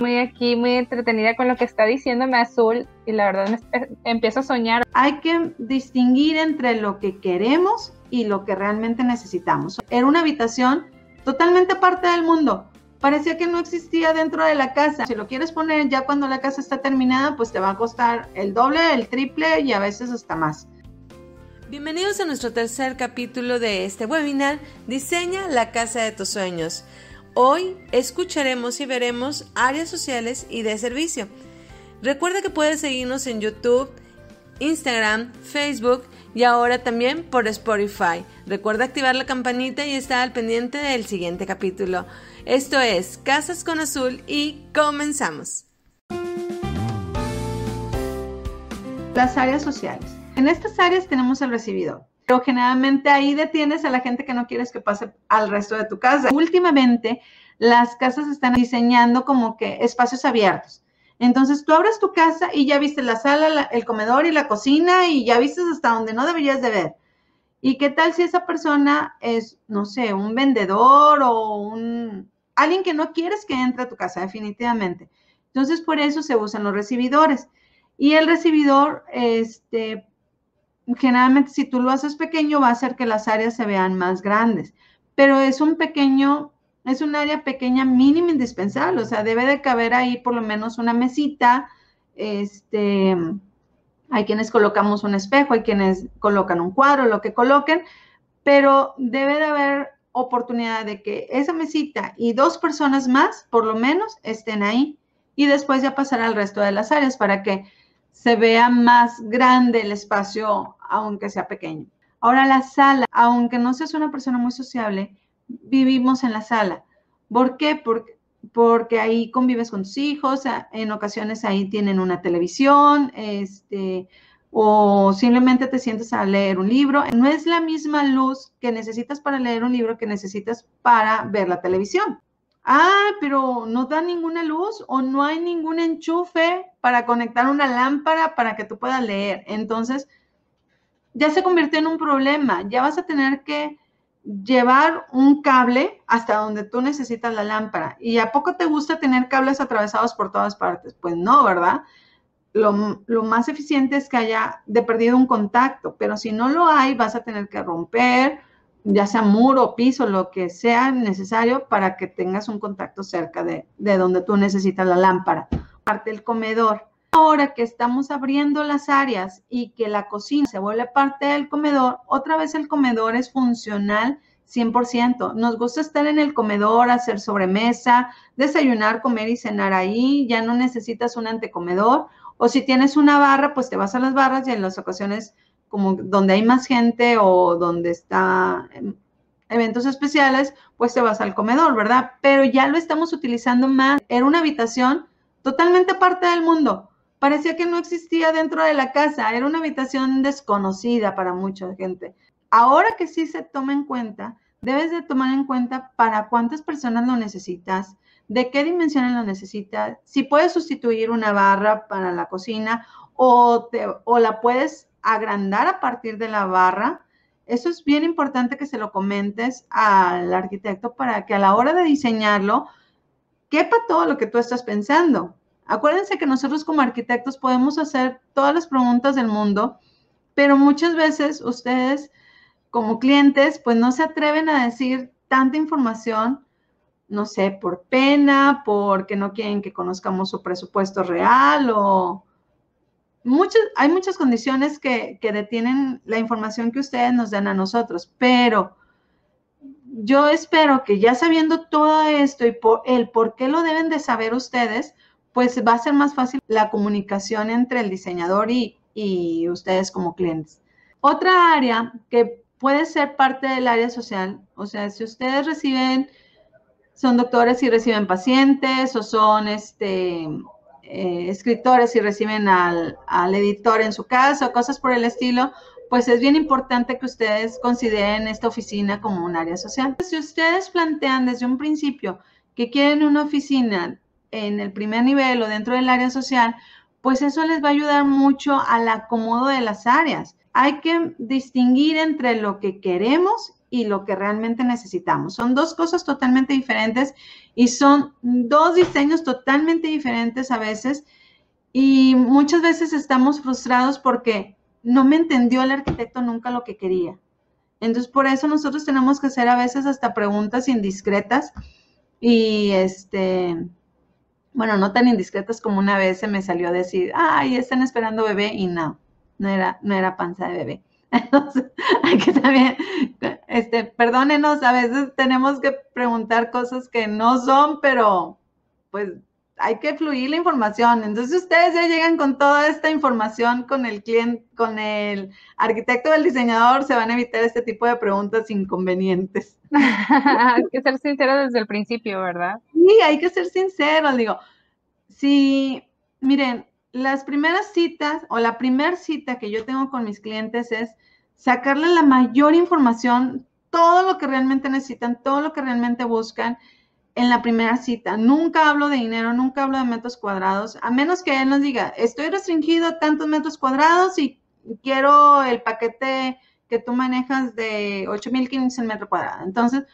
Muy aquí, muy entretenida con lo que está diciéndome Azul y la verdad me empiezo a soñar. Hay que distinguir entre lo que queremos y lo que realmente necesitamos. Era una habitación totalmente aparte del mundo. Parecía que no existía dentro de la casa. Si lo quieres poner ya cuando la casa está terminada, pues te va a costar el doble, el triple y a veces hasta más. Bienvenidos a nuestro tercer capítulo de este webinar Diseña la casa de tus sueños. Hoy escucharemos y veremos áreas sociales y de servicio. Recuerda que puedes seguirnos en YouTube, Instagram, Facebook y ahora también por Spotify. Recuerda activar la campanita y estar al pendiente del siguiente capítulo. Esto es Casas con Azul y comenzamos. Las áreas sociales. En estas áreas tenemos el recibidor, pero generalmente ahí detienes a la gente que no quieres que pase al resto de tu casa. Últimamente, las casas están diseñando como que espacios abiertos. Entonces tú abres tu casa y ya viste la sala, el comedor y la cocina y ya viste hasta donde no deberías de ver. ¿Y qué tal si esa persona es, no sé, un vendedor o un alguien que no quieres que entre a tu casa definitivamente? Entonces por eso se usan los recibidores. Y el recibidor, este, generalmente si tú lo haces pequeño va a hacer que las áreas se vean más grandes, pero es un pequeño, es un área pequeña mínima indispensable, o sea, debe de caber ahí por lo menos una mesita, este, hay quienes colocamos un espejo, hay quienes colocan un cuadro, lo que coloquen, pero debe de haber oportunidad de que esa mesita y dos personas más, por lo menos, estén ahí y después ya pasar al resto de las áreas para que se vea más grande el espacio, aunque sea pequeño. Ahora la sala, aunque no seas una persona muy sociable, vivimos en la sala. ¿Por qué? Porque, porque ahí convives con tus hijos, en ocasiones ahí tienen una televisión, este, o simplemente te sientes a leer un libro. No es la misma luz que necesitas para leer un libro que necesitas para ver la televisión ah, pero no da ninguna luz o no hay ningún enchufe para conectar una lámpara para que tú puedas leer. Entonces, ya se convirtió en un problema. Ya vas a tener que llevar un cable hasta donde tú necesitas la lámpara. ¿Y a poco te gusta tener cables atravesados por todas partes? Pues no, ¿verdad? Lo, más eficiente es que haya de perdido un contacto, pero si no lo hay, vas a tener que romper ya sea muro, piso, lo que sea necesario para que tengas un contacto cerca de, donde tú necesitas la lámpara. Parte del comedor. Ahora que estamos abriendo las áreas y que la cocina se vuelve parte del comedor, otra vez el comedor es funcional 100%. Nos gusta estar en el comedor, hacer sobremesa, desayunar, comer y cenar ahí. Ya no necesitas un antecomedor. O si tienes una barra, pues te vas a las barras y en las ocasiones como donde hay más gente o donde está eventos especiales, pues te vas al comedor, ¿verdad? Pero ya lo estamos utilizando más. Era una habitación totalmente aparte del mundo. Parecía que no existía dentro de la casa. Era una habitación desconocida para mucha gente. Ahora que sí se toma en cuenta, debes de tomar en cuenta para cuántas personas lo necesitas, de qué dimensiones lo necesitas, si puedes sustituir una barra para la cocina o, te, o la puedes agrandar a partir de la barra. Eso es bien importante que se lo comentes al arquitecto para que a la hora de diseñarlo quepa todo lo que tú estás pensando. Acuérdense que nosotros como arquitectos podemos hacer todas las preguntas del mundo, pero muchas veces ustedes como clientes pues no se atreven a decir tanta información, no sé, por pena, porque no quieren que conozcamos su presupuesto real o, muchas, hay muchas condiciones que, detienen la información que ustedes nos dan a nosotros, pero yo espero que ya sabiendo todo esto y por el por qué lo deben de saber ustedes, pues va a ser más fácil la comunicación entre el diseñador y, y ustedes como clientes. Otra área que puede ser parte del área social, o sea, si ustedes reciben, son doctores y reciben pacientes o son este, eh, escritores y reciben al, editor en su casa o cosas por el estilo, pues es bien importante que ustedes consideren esta oficina como un área social. Si ustedes plantean desde un principio que quieren una oficina en el primer nivel o dentro del área social, pues eso les va a ayudar mucho al acomodo de las áreas. Hay que distinguir entre lo que queremos y lo que realmente necesitamos. Son dos cosas totalmente diferentes y son dos diseños totalmente diferentes a veces y muchas veces estamos frustrados porque no me entendió el arquitecto nunca lo que quería. Entonces, por eso nosotros tenemos que hacer a veces hasta preguntas indiscretas y este, bueno, no tan indiscretas como una vez se me salió a decir, ay, están esperando bebé y no, no era, no era panza de bebé. Entonces, hay que también, este, perdónenos, a veces tenemos que preguntar cosas que no son, pero pues hay que fluir la información. Entonces ustedes ya llegan con toda esta información con el cliente, con el arquitecto o el diseñador, se van a evitar este tipo de preguntas inconvenientes. hay que ser sincero desde el principio, ¿verdad? Sí, hay que ser sincero. Digo, si, miren, las primeras citas o la primera cita que yo tengo con mis clientes es sacarle la mayor información, todo lo que realmente necesitan, todo lo que realmente buscan en la primera cita. Nunca hablo de dinero, nunca hablo de metros cuadrados, a menos que él nos diga, estoy restringido a tantos metros cuadrados y quiero el paquete que tú manejas de 8.500 el metro cuadrado. Entonces,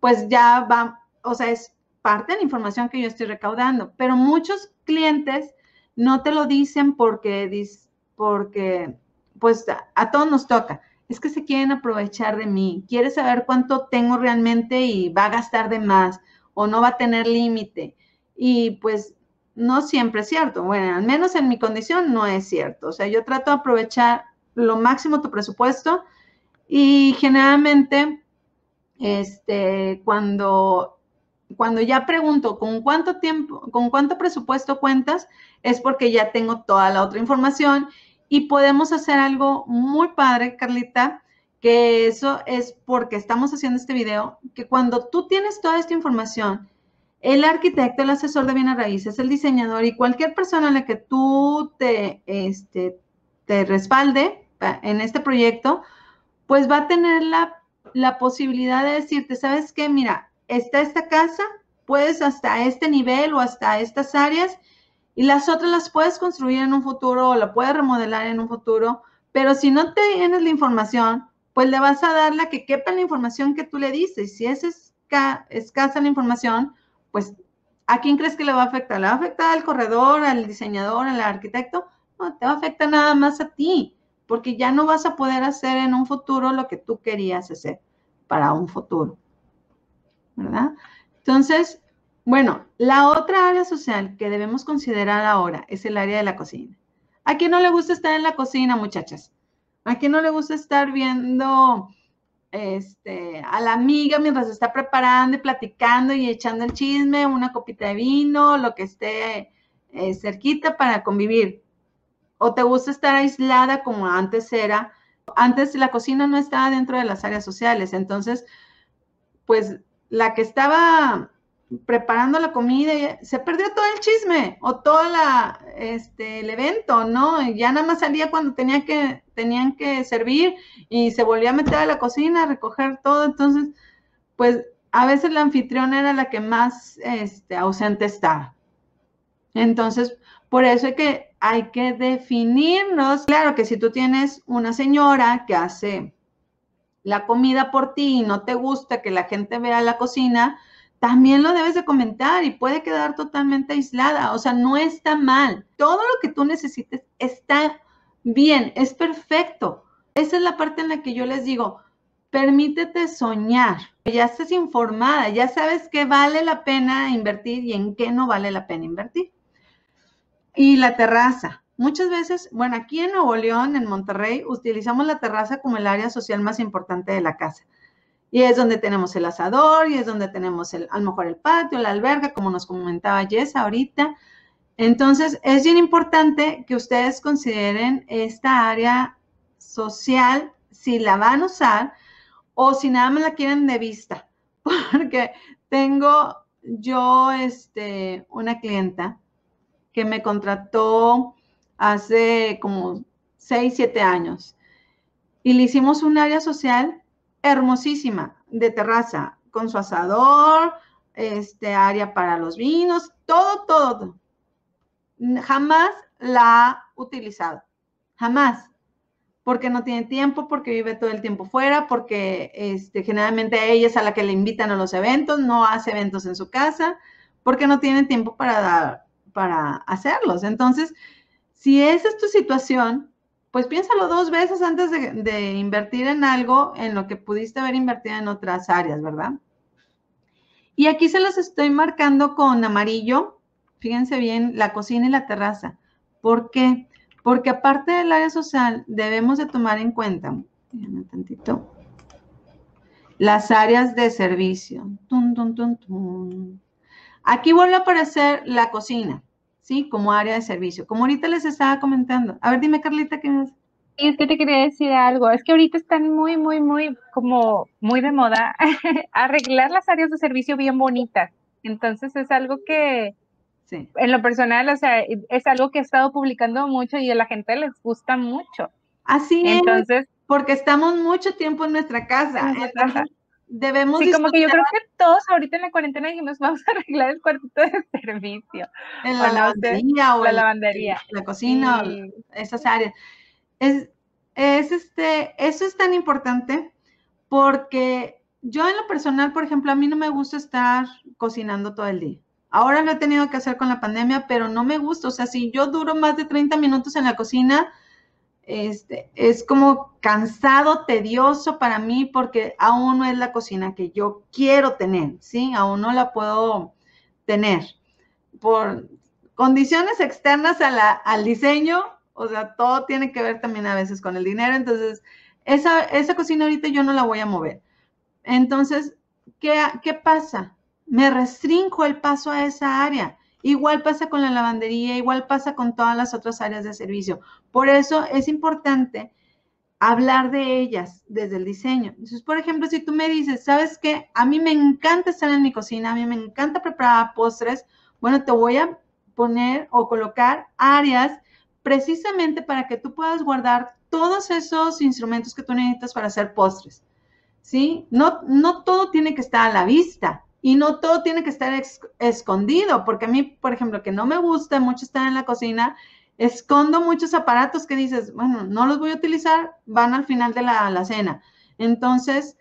pues ya va, o sea, es parte de la información que yo estoy recaudando, pero muchos clientes no te lo dicen porque, porque pues a todos nos toca. Es que se quieren aprovechar de mí, quiere saber cuánto tengo realmente y va a gastar de más o no va a tener límite. Y pues no siempre es cierto. Bueno, al menos en mi condición no es cierto. O sea, yo trato de aprovechar lo máximo tu presupuesto y generalmente, este, cuando, cuando ya pregunto con cuánto tiempo, con cuánto presupuesto cuentas, es porque ya tengo toda la otra información y podemos hacer algo muy padre, Carlita, que eso es porque estamos haciendo este video, que cuando tú tienes toda esta información, el arquitecto, el asesor de bienes raíces, el diseñador y cualquier persona a la que tú te, este, te respalde en este proyecto, pues va a tener la, la posibilidad de decirte, ¿sabes qué? Mira, está esta casa, puedes hasta este nivel o hasta estas áreas y las otras las puedes construir en un futuro o la puedes remodelar en un futuro, pero si no tienes la información, pues le vas a dar la que quepa la información que tú le dices. Si es escasa la información, pues ¿a quién crees que le va a afectar? ¿Le va a afectar al corredor, al diseñador, al arquitecto? No, te va a afectar nada más a ti, porque ya no vas a poder hacer en un futuro lo que tú querías hacer para un futuro. ¿Verdad? Entonces, bueno, la otra área social que debemos considerar ahora es el área de la cocina. ¿A quién no le gusta estar en la cocina, muchachas? ¿A quién no le gusta estar viendo este, a la amiga mientras está preparando y platicando y echando el chisme, una copita de vino, lo que esté eh, cerquita para convivir? ¿O te gusta estar aislada como antes era? Antes la cocina no estaba dentro de las áreas sociales, entonces, pues la que estaba preparando la comida, se perdió todo el chisme o todo este, el evento, ¿no? Ya nada más salía cuando tenía que, tenían que servir y se volvía a meter a la cocina a recoger todo. Entonces, pues a veces la anfitriona era la que más este, ausente estaba. Entonces, por eso hay que, hay que definirnos. Claro que si tú tienes una señora que hace la comida por ti y no te gusta que la gente vea la cocina, también lo debes de comentar y puede quedar totalmente aislada. O sea, no está mal. Todo lo que tú necesites está bien, es perfecto. Esa es la parte en la que yo les digo, permítete soñar. Ya estás informada, ya sabes qué vale la pena invertir y en qué no vale la pena invertir. Y la terraza. Muchas veces, bueno, aquí en Nuevo León, en Monterrey, utilizamos la terraza como el área social más importante de la casa. Y es donde tenemos el asador y es donde tenemos el, a lo mejor el patio, la alberga, como nos comentaba Jess ahorita. Entonces, es bien importante que ustedes consideren esta área social, si la van a usar o si nada más la quieren de vista. Porque tengo yo este, una clienta que me contrató hace como 6, 7 años y le hicimos un área social hermosísima de terraza, con su asador, este área para los vinos, todo, todo. Jamás la ha utilizado, jamás. porque no tiene tiempo, porque vive todo el tiempo fuera, porque este, generalmente ella es a la que le invitan a los eventos, no hace eventos en su casa, porque no tiene tiempo para, dar, para hacerlos. Entonces, si esa es tu situación, pues piénsalo dos veces antes de, invertir en algo en lo que pudiste haber invertido en otras áreas, ¿verdad? Y aquí se los estoy marcando con amarillo. Fíjense bien, la cocina y la terraza. ¿Por qué? Porque aparte del área social, debemos de tomar en cuenta, tantito, las áreas de servicio. Aquí vuelve a aparecer la cocina, ¿sí? Como área de servicio. Como ahorita les estaba comentando. A ver, dime, Carlita, ¿qué? Y es que te quería decir algo, es que ahorita están muy, muy, muy, como muy de moda arreglar las áreas de servicio bien bonitas. Entonces es algo que, sí. en lo personal, o sea, es algo que he estado publicando mucho y a la gente les gusta mucho. Así Entonces, es, porque estamos mucho tiempo en nuestra casa. En nuestra casa. Debemos sí, como que yo creo que todos ahorita en la cuarentena dijimos, vamos a arreglar el cuartito de servicio. En la lavandería o la lavandería. La cocina, sí. esas áreas es, es este, eso es tan importante porque yo en lo personal, por ejemplo, a mí no me gusta estar cocinando todo el día. Ahora lo he tenido que hacer con la pandemia, pero no me gusta. O sea, si yo duro más de 30 minutos en la cocina, este, es como cansado, tedioso para mí porque aún no es la cocina que yo quiero tener, ¿sí? Aún no la puedo tener. Por condiciones externas al diseño, o sea, todo tiene que ver también a veces con el dinero. Entonces, esa, esa cocina ahorita yo no la voy a mover. Entonces, ¿qué, ¿qué pasa? Me restringo el paso a esa área. Igual pasa con la lavandería, igual pasa con todas las otras áreas de servicio. Por eso es importante hablar de ellas desde el diseño. Entonces, por ejemplo, si tú me dices, ¿sabes qué? A mí me encanta estar en mi cocina, a mí me encanta preparar postres, bueno, te voy a poner o colocar áreas precisamente para que tú puedas guardar todos esos instrumentos que tú necesitas para hacer postres. ¿Sí? No, no todo tiene que estar a la vista y no todo tiene que estar escondido, porque a mí, por ejemplo, que no me gusta mucho estar en la cocina, escondo muchos aparatos que dices, bueno, no los voy a utilizar, van al final de la, la cena. Entonces,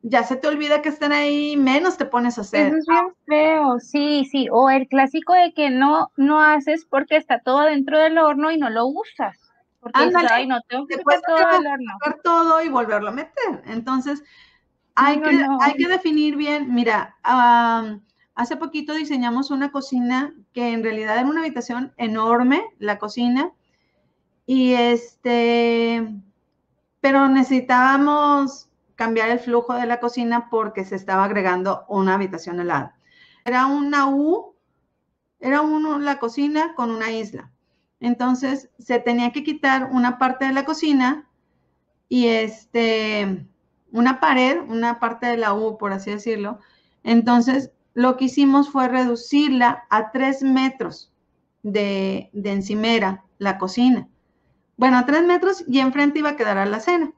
ya se te olvida que están ahí, menos te pones a hacer. Eso es bien feo, sí, sí. O el clásico de que no, no haces porque está todo dentro del horno y no lo usas. Porque Ándale, ay, no tengo que todo todo el horno. todo y volverlo a meter. Entonces, hay, No, que, no, no. hay que definir bien. Mira, hace poquito diseñamos una cocina que en realidad era una habitación enorme, la cocina, y este, pero necesitábamos cambiar el flujo de la cocina porque se estaba agregando una habitación al lado. Era una U, era uno, la cocina con una isla. Entonces se tenía que quitar una parte de la cocina y este, una pared, una parte de la U, por así decirlo. Entonces lo que hicimos fue reducirla a tres metros de, de encimera, la cocina. Bueno, a tres metros y enfrente iba a quedar a la cena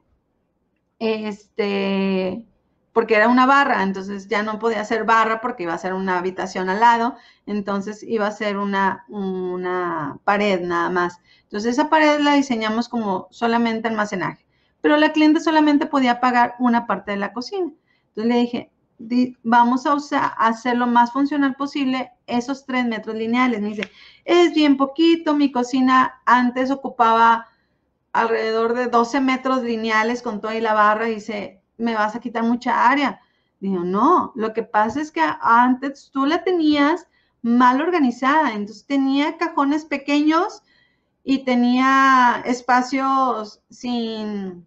este, porque era una barra, entonces ya no podía ser barra porque iba a ser una habitación al lado, entonces iba a ser una, una pared nada más. Entonces esa pared la diseñamos como solamente almacenaje, pero la cliente solamente podía pagar una parte de la cocina. Entonces le dije, di- vamos a hacer lo más funcional posible esos tres metros lineales. Me dice, es bien poquito, mi cocina antes ocupaba alrededor de 12 metros lineales con toda la barra dice, me vas a quitar mucha área. Digo, no, lo que pasa es que antes tú la tenías mal organizada, entonces tenía cajones pequeños y tenía espacios sin,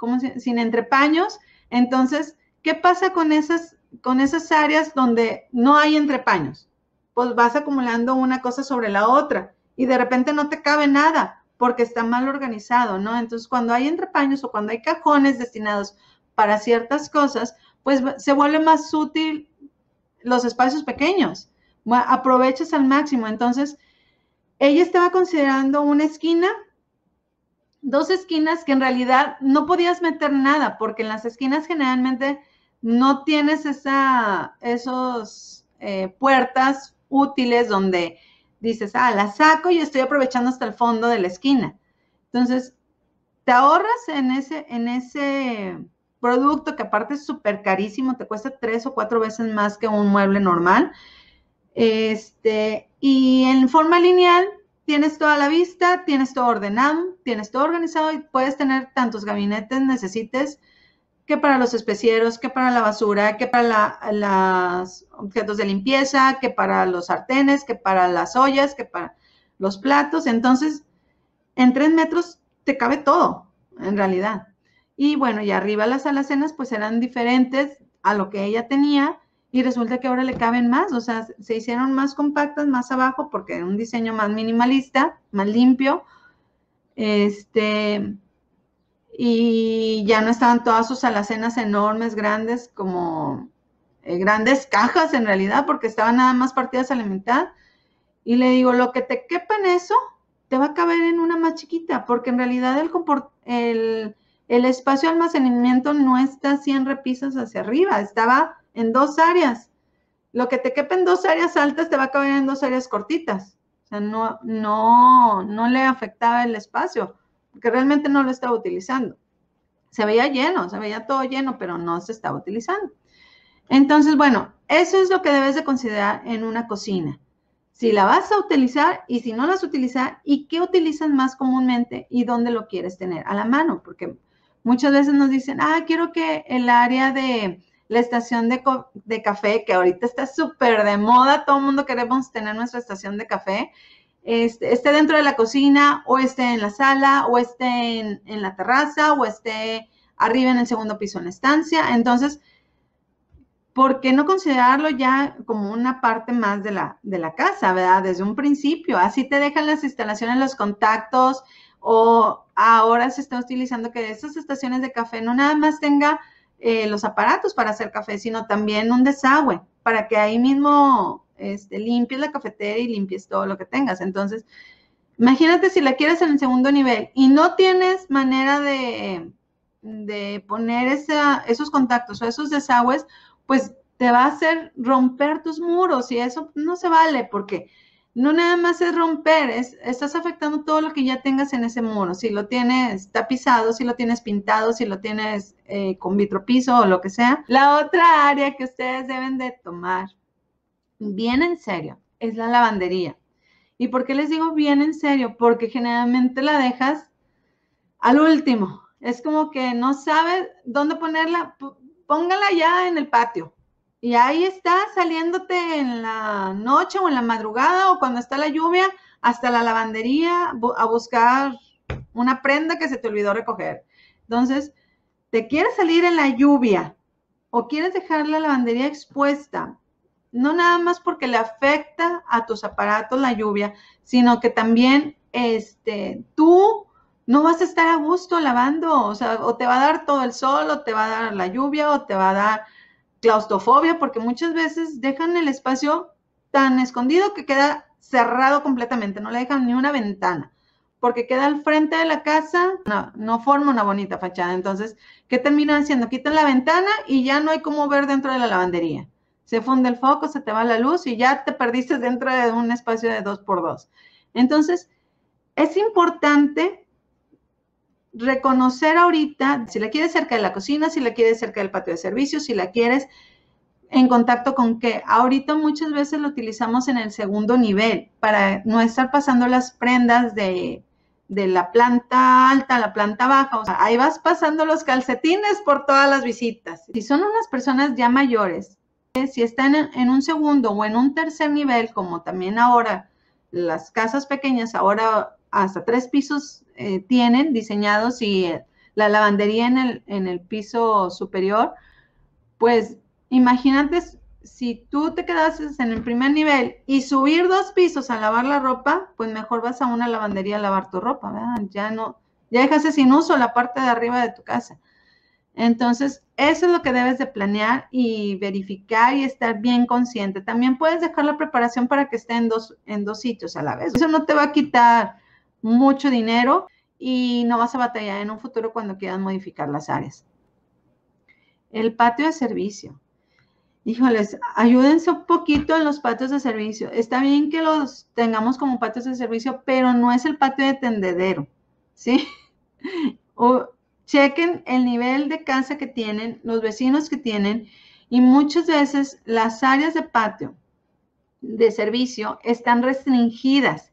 ¿cómo se- sin entrepaños. Entonces, ¿qué pasa con esas, con esas áreas donde no hay entrepaños? Pues vas acumulando una cosa sobre la otra y de repente no te cabe nada porque está mal organizado, ¿no? Entonces, cuando hay entrepaños o cuando hay cajones destinados para ciertas cosas, pues se vuelve más útil los espacios pequeños. Aprovechas al máximo. Entonces, ella estaba considerando una esquina, dos esquinas que en realidad no podías meter nada, porque en las esquinas generalmente no tienes esa, esos eh, puertas útiles donde dices, ah, la saco y estoy aprovechando hasta el fondo de la esquina. Entonces, te ahorras en ese, en ese producto que aparte es súper carísimo, te cuesta tres o cuatro veces más que un mueble normal. Este, y en forma lineal tienes toda la vista, tienes todo ordenado, tienes todo organizado y puedes tener tantos gabinetes necesites que para los especieros, que para la basura, que para los objetos de limpieza, que para los sartenes, que para las ollas, que para los platos. Entonces, en tres metros te cabe todo, en realidad. Y bueno, y arriba las alacenas pues eran diferentes a lo que ella tenía y resulta que ahora le caben más, o sea, se hicieron más compactas más abajo porque era un diseño más minimalista, más limpio. Este, y ya no estaban todas sus alacenas enormes, grandes, como eh, grandes cajas en realidad, porque estaban nada más partidas a la mitad. Y le digo, lo que te quepa en eso, te va a caber en una más chiquita, porque en realidad el, el, el espacio de almacenamiento no está 100 repisas hacia arriba, estaba en dos áreas. Lo que te quepa en dos áreas altas te va a caber en dos áreas cortitas. O sea, no, no, no le afectaba el espacio porque realmente no lo estaba utilizando. Se veía lleno, se veía todo lleno, pero no se estaba utilizando. Entonces, bueno, eso es lo que debes de considerar en una cocina. Si la vas a utilizar y si no la vas a utilizar, y qué utilizas más comúnmente y dónde lo quieres tener a la mano, porque muchas veces nos dicen, ah, quiero que el área de la estación de, de café, que ahorita está súper de moda, todo el mundo queremos tener nuestra estación de café, este, esté dentro de la cocina o esté en la sala o esté en, la terraza o esté arriba en el segundo piso en la estancia. Entonces, ¿por qué no considerarlo ya como una parte más de la, de la casa, verdad? Desde un principio. Así te dejan las instalaciones, los contactos o ahora se está utilizando que esas estaciones de café no nada más tenga eh, los aparatos para hacer café, sino también un desagüe para que ahí mismo este, limpies la cafetera y limpies todo lo que tengas. Entonces, imagínate si la quieres en el segundo nivel y no tienes manera de, de poner esos contactos o esos desagües, pues te va a hacer romper tus muros y eso no se vale porque no nada más es romper, es, estás afectando todo lo que ya tengas en ese muro. Si lo tienes tapizado, si lo tienes pintado, si lo tienes eh, con vitropiso o lo que sea. La otra área que ustedes deben de tomar bien en serio es la lavandería. ¿Y por qué les digo bien en serio? Porque generalmente la dejas al último. Es como que no sabes dónde ponerla. Póngala ya en el patio. Y ahí está saliéndote en la noche o en la madrugada o cuando está la lluvia hasta la lavandería a buscar una prenda que se te olvidó recoger. Entonces, te quieres salir en la lluvia o quieres dejar la lavandería expuesta no nada más porque le afecta a tus aparatos la lluvia, sino que también este, tú no vas a estar a gusto lavando, o sea, o te va a dar todo el sol, o te va a dar la lluvia, o te va a dar claustrofobia, porque muchas veces dejan el espacio tan escondido que queda cerrado completamente, no le dejan ni una ventana, porque queda al frente de la casa, no, no forma una bonita fachada. Entonces, ¿qué terminan haciendo? Quitan la ventana y ya no hay cómo ver dentro de la lavandería se funde el foco, se te va la luz y ya te perdiste dentro de un espacio de dos por dos. Entonces, es importante reconocer ahorita si la quieres cerca de la cocina, si la quieres cerca del patio de servicios, si la quieres en contacto con qué. Ahorita muchas veces lo utilizamos en el segundo nivel para no estar pasando las prendas de, de la planta alta a la planta baja. O sea, ahí vas pasando los calcetines por todas las visitas. Si son unas personas ya mayores, si están en, un segundo o en un tercer nivel, como también ahora las casas pequeñas, ahora hasta tres pisos eh, tienen diseñados y eh, la lavandería en el, en el piso superior, pues imagínate si tú te quedas en el primer nivel y subir dos pisos a lavar la ropa, pues mejor vas a una lavandería a lavar tu ropa, ¿verdad? Ya no, ya dejaste sin uso la parte de arriba de tu casa. Entonces, eso es lo que debes de planear y verificar y estar bien consciente. También puedes dejar la preparación para que esté en dos, en dos sitios a la vez. Eso no te va a quitar mucho dinero y no vas a batallar en un futuro cuando quieras modificar las áreas. El patio de servicio. Híjoles, ayúdense un poquito en los patios de servicio. Está bien que los tengamos como patios de servicio, pero no es el patio de tendedero, ¿sí? o chequen el nivel de casa que tienen, los vecinos que tienen y muchas veces las áreas de patio de servicio están restringidas.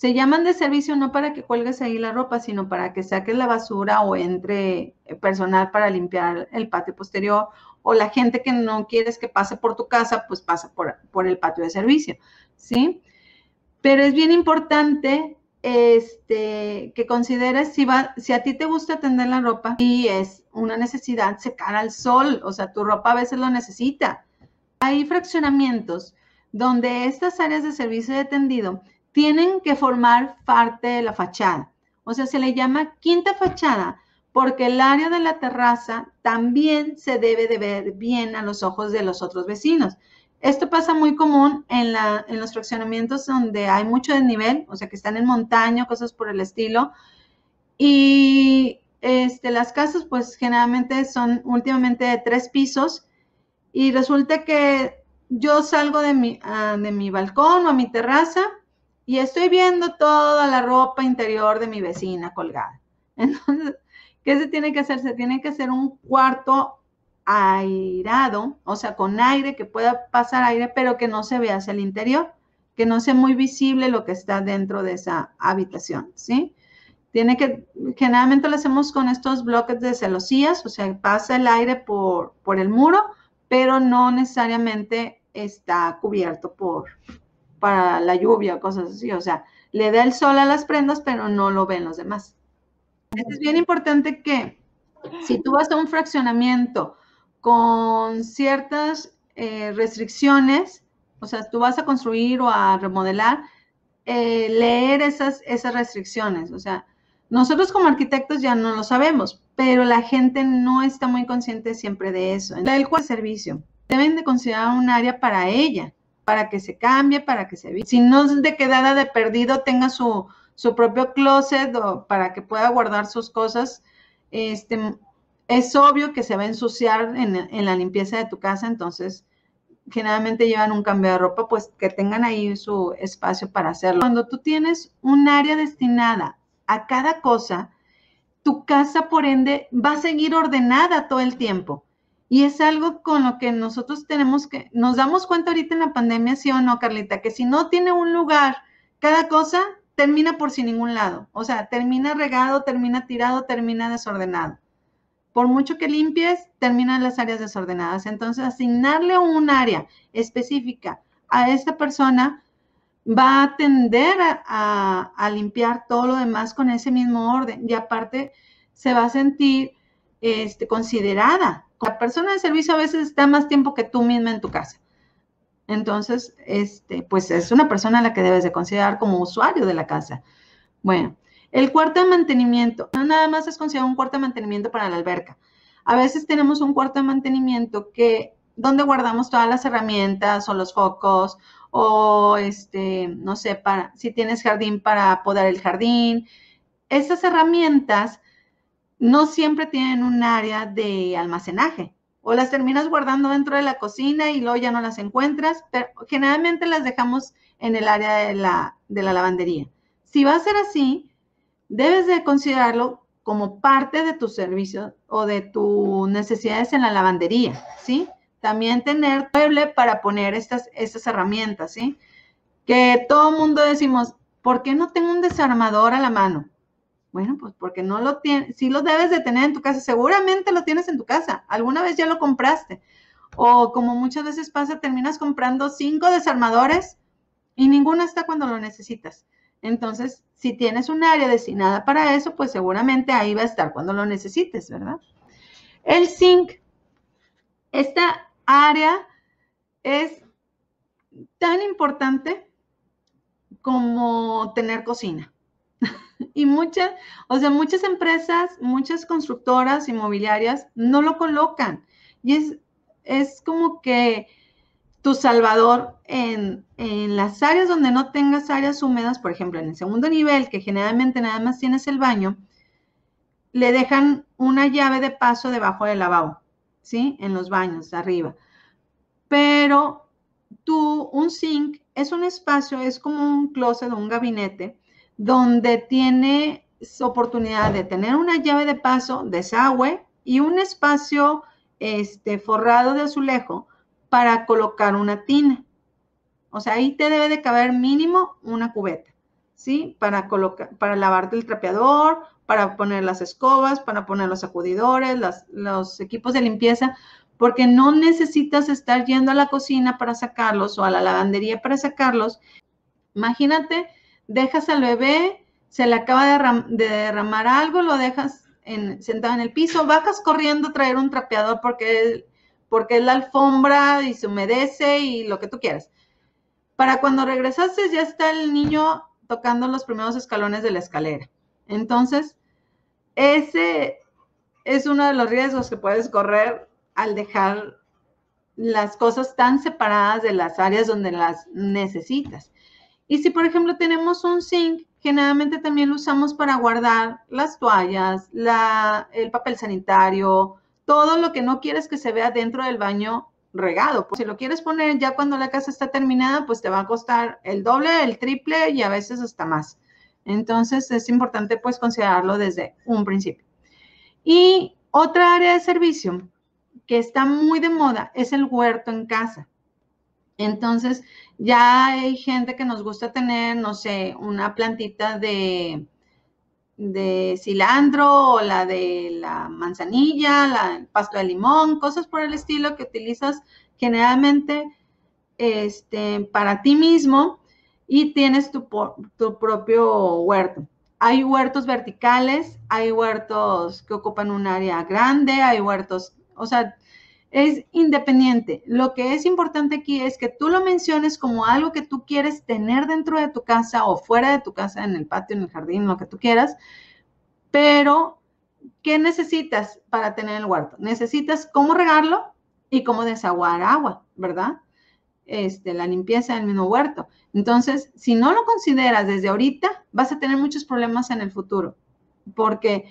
Se llaman de servicio no para que cuelgues ahí la ropa, sino para que saques la basura o entre personal para limpiar el patio posterior o la gente que no quieres que pase por tu casa, pues pasa por, por el patio de servicio, ¿sí? Pero es bien importante este, que consideres si, va, si a ti te gusta tender la ropa y es una necesidad secar al sol, o sea, tu ropa a veces lo necesita. Hay fraccionamientos donde estas áreas de servicio de tendido tienen que formar parte de la fachada. O sea, se le llama quinta fachada porque el área de la terraza también se debe de ver bien a los ojos de los otros vecinos. Esto pasa muy común en, los fraccionamientos donde hay mucho desnivel, o sea, que están en montaña, cosas por el estilo. Y este, las casas, pues generalmente son últimamente de tres pisos. Y resulta que yo salgo de mi, ah, de mi balcón o a mi terraza y estoy viendo toda la ropa interior de mi vecina colgada. Entonces, ¿qué se tiene que hacer? Se tiene que hacer un cuarto airado, o sea, con aire, que pueda pasar aire, pero que no se vea hacia el interior, que no sea muy visible lo que está dentro de esa habitación, ¿sí? Tiene que, generalmente lo hacemos con estos bloques de celosías, o sea, pasa el aire por, por el muro, pero no necesariamente está cubierto por, para la lluvia cosas así, o sea, le da el sol a las prendas, pero no lo ven los demás. Es bien importante que si tú vas a un fraccionamiento con ciertas eh, restricciones, o sea, tú vas a construir o a remodelar, eh, leer esas, esas restricciones. O sea, nosotros como arquitectos ya no lo sabemos, pero la gente no está muy consciente siempre de eso. El cual servicio deben de considerar un área para ella, para que se cambie, para que se Si no es de quedada de perdido, tenga su, su propio closet para que pueda guardar sus cosas. Este, es obvio que se va a ensuciar en, la limpieza de tu casa, entonces generalmente llevan un cambio de ropa, pues que tengan ahí su espacio para hacerlo. Cuando tú tienes un área destinada a cada cosa, tu casa, por ende, va a seguir ordenada todo el tiempo. Y es algo con lo que nosotros tenemos que, nos damos cuenta ahorita en la pandemia, sí o no, Carlita, que si no tiene un lugar, cada cosa termina por sin ningún lado. O sea, termina regado, termina tirado, termina desordenado por mucho que limpies, terminan las áreas desordenadas. Entonces, asignarle un área específica a esta persona va a tender a, limpiar todo lo demás con ese mismo orden y aparte se va a sentir este, considerada. La persona de servicio a veces está más tiempo que tú misma en tu casa. Entonces, este, pues es una persona a la que debes de considerar como usuario de la casa. Bueno, el cuarto de mantenimiento, no nada más es considerado un cuarto de mantenimiento para la alberca. A veces tenemos un cuarto de mantenimiento que donde guardamos todas las herramientas o los focos o este, no sé, para si tienes jardín para podar el jardín. Esas herramientas no siempre tienen un área de almacenaje o las terminas guardando dentro de la cocina y luego ya no las encuentras, pero generalmente las dejamos en el área de la, de la lavandería. Si va a ser así, debes de considerarlo como parte de tu servicio o de tus necesidades en la lavandería, ¿sí? También tener mueble para poner estas, estas herramientas, ¿sí? Que todo mundo decimos, ¿por qué no tengo un desarmador a la mano? Bueno, pues porque no lo tienes, sí lo debes de tener en tu casa, seguramente lo tienes en tu casa, alguna vez ya lo compraste. O como muchas veces pasa, terminas comprando cinco desarmadores y ninguno está cuando lo necesitas. Entonces, si tienes un área destinada para eso, pues seguramente ahí va a estar cuando lo necesites, ¿verdad? El zinc, esta área es tan importante como tener cocina. y muchas, o sea, muchas empresas, muchas constructoras inmobiliarias no lo colocan. Y es, es como que tu salvador en, las áreas donde no tengas áreas húmedas, por ejemplo, en el segundo nivel, que generalmente nada más tienes el baño, le dejan una llave de paso debajo del lavabo, ¿sí? En los baños, arriba. Pero tú, un zinc es un espacio, es como un closet o un gabinete donde tiene oportunidad de tener una llave de paso, desagüe y un espacio este, forrado de azulejo para colocar una tina. O sea, ahí te debe de caber mínimo una cubeta, ¿sí? Para, colocar, para lavarte el trapeador, para poner las escobas, para poner los sacudidores, los equipos de limpieza, porque no necesitas estar yendo a la cocina para sacarlos o a la lavandería para sacarlos. Imagínate, dejas al bebé, se le acaba de, derramar algo, lo dejas sentado en el piso, bajas corriendo a traer un trapeador porque, porque es la alfombra y se humedece y lo que tú quieras. Para cuando regresaste ya está el niño tocando los primeros escalones de la escalera. Entonces, ese es uno de los riesgos que puedes correr al dejar las cosas tan separadas de las áreas donde las necesitas. Y si, por ejemplo, tenemos un zinc, generalmente también lo usamos para guardar las toallas, el papel sanitario, todo lo que no quieres que se vea dentro del baño regado. Si lo quieres poner ya cuando la casa está terminada, pues te va a costar el doble, el triple y a veces hasta más. Entonces es importante pues considerarlo desde un principio. Y otra área de servicio que está muy de moda es el huerto en casa. Entonces ya hay gente que nos gusta tener, no sé, una plantita de, de cilantro o la de la manzanilla, la, pasto de limón, cosas por el estilo que utilizas generalmente este, para ti mismo y tienes tu, tu propio huerto. Hay huertos verticales, hay huertos que ocupan un área grande, hay huertos, o sea, es independiente. Lo que es importante aquí es que tú lo menciones como algo que tú quieres tener dentro de tu casa o fuera de tu casa, en el patio, en el jardín, lo que tú quieras. Pero, ¿qué necesitas para tener el huerto? Necesitas cómo regarlo y cómo desaguar agua, ¿verdad? Este, la limpieza del mismo huerto. Entonces, si no lo consideras desde ahorita, vas a tener muchos problemas en el futuro. Porque,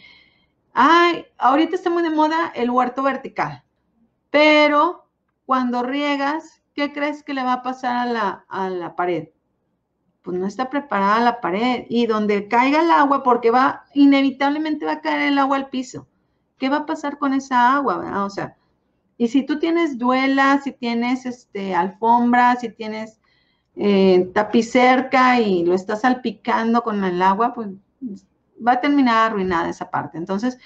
ay, ahorita está muy de moda el huerto vertical pero cuando riegas, ¿qué crees que le va a pasar a la, a la pared? Pues no está preparada la pared y donde caiga el agua, porque va, inevitablemente va a caer el agua al piso. ¿Qué va a pasar con esa agua? O sea, y si tú tienes duela, si tienes este, alfombra, si tienes eh, tapiz cerca y lo estás salpicando con el agua, pues va a terminar arruinada esa parte. Entonces,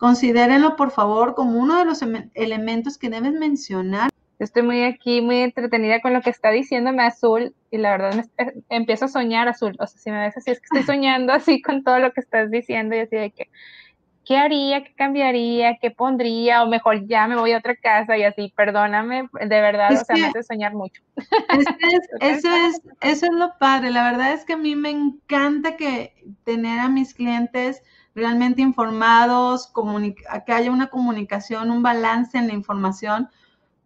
Considérenlo, por favor, como uno de los elementos que debes mencionar. Estoy muy aquí, muy entretenida con lo que está diciéndome Azul y la verdad eh, empiezo a soñar Azul. O sea, si me ves así, es que estoy soñando así con todo lo que estás diciendo y así de que, ¿qué haría? ¿Qué cambiaría? ¿Qué pondría? O mejor ya me voy a otra casa y así, perdóname, de verdad, o sea, me hace soñar mucho. eso, es, eso es lo padre, la verdad es que a mí me encanta que tener a mis clientes realmente informados, que haya una comunicación, un balance en la información,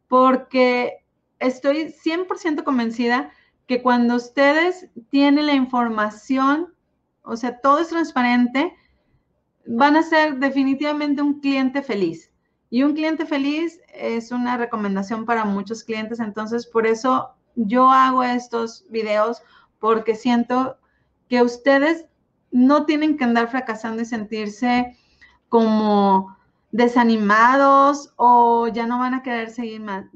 porque estoy 100% convencida que cuando ustedes tienen la información, o sea, todo es transparente, van a ser definitivamente un cliente feliz. Y un cliente feliz es una recomendación para muchos clientes, entonces por eso yo hago estos videos, porque siento que ustedes no tienen que andar fracasando y sentirse como desanimados o ya no van a querer seguir más.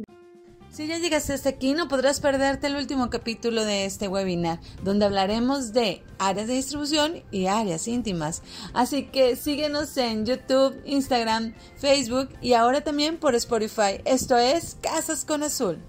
Si ya llegaste hasta aquí, no podrás perderte el último capítulo de este webinar, donde hablaremos de áreas de distribución y áreas íntimas. Así que síguenos en YouTube, Instagram, Facebook y ahora también por Spotify. Esto es Casas con Azul.